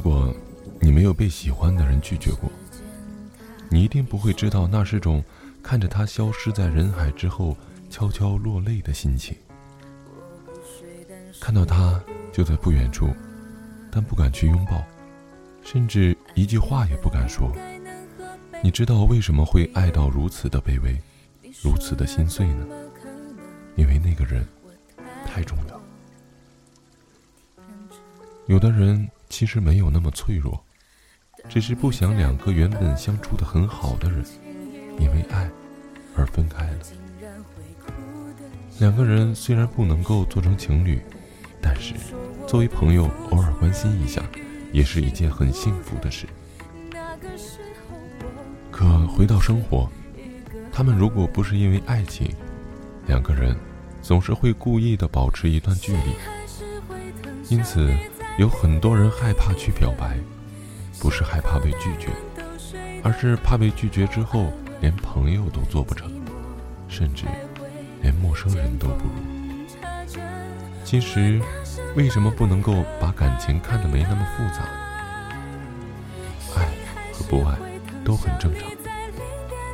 果你没有被喜欢的人拒绝过，你一定不会知道那是种看着他消失在人海之后悄悄落泪的心情。看到他就在不远处，但不敢去拥抱，甚至一句话也不敢说。你知道为什么会爱到如此的卑微，如此的心碎呢？因为那个人太重要。有的人其实没有那么脆弱，只是不想两个原本相处的很好的人，因为爱而分开了。两个人虽然不能够做成情侣，但是作为朋友偶尔关心一下，也是一件很幸福的事。可回到生活，他们如果不是因为爱情，两个人总是会故意的保持一段距离，因此。有很多人害怕去表白，不是害怕被拒绝，而是怕被拒绝之后连朋友都做不成，甚至连陌生人都不如。其实，为什么不能够把感情看得没那么复杂？爱和不爱都很正常，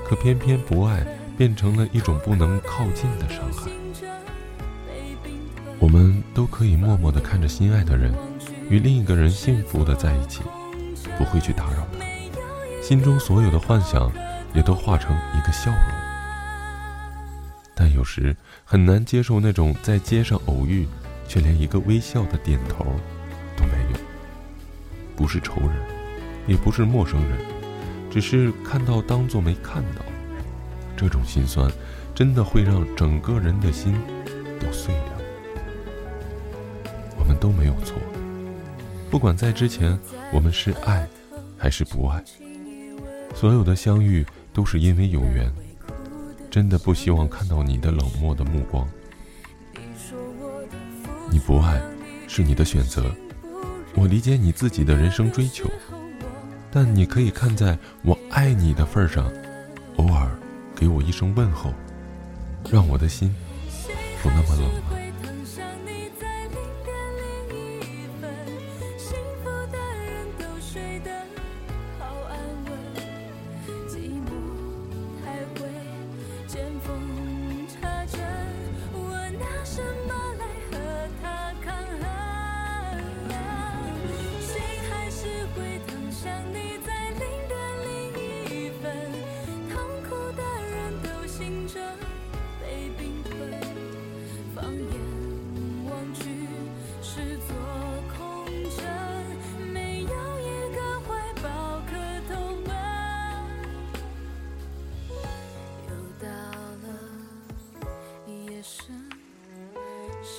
可偏偏不爱变成了一种不能靠近的伤害。我们都可以默默地看着心爱的人。与另一个人幸福的在一起，不会去打扰他，心中所有的幻想也都化成一个笑容。但有时很难接受那种在街上偶遇，却连一个微笑的点头都没有。不是仇人，也不是陌生人，只是看到当做没看到。这种心酸，真的会让整个人的心都碎掉。我们都没有错。不管在之前我们是爱还是不爱，所有的相遇都是因为有缘。真的不希望看到你的冷漠的目光。你不爱是你的选择，我理解你自己的人生追求，但你可以看在我爱你的份上，偶尔给我一声问候，让我的心不那么冷了剑锋。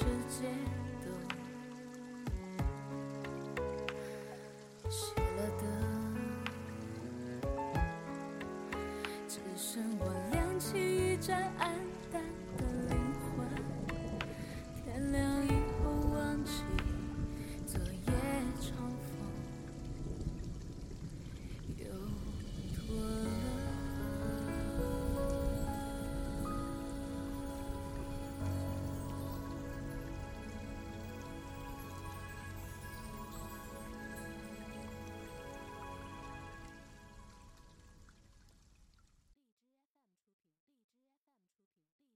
吗？只剩我亮起一盏。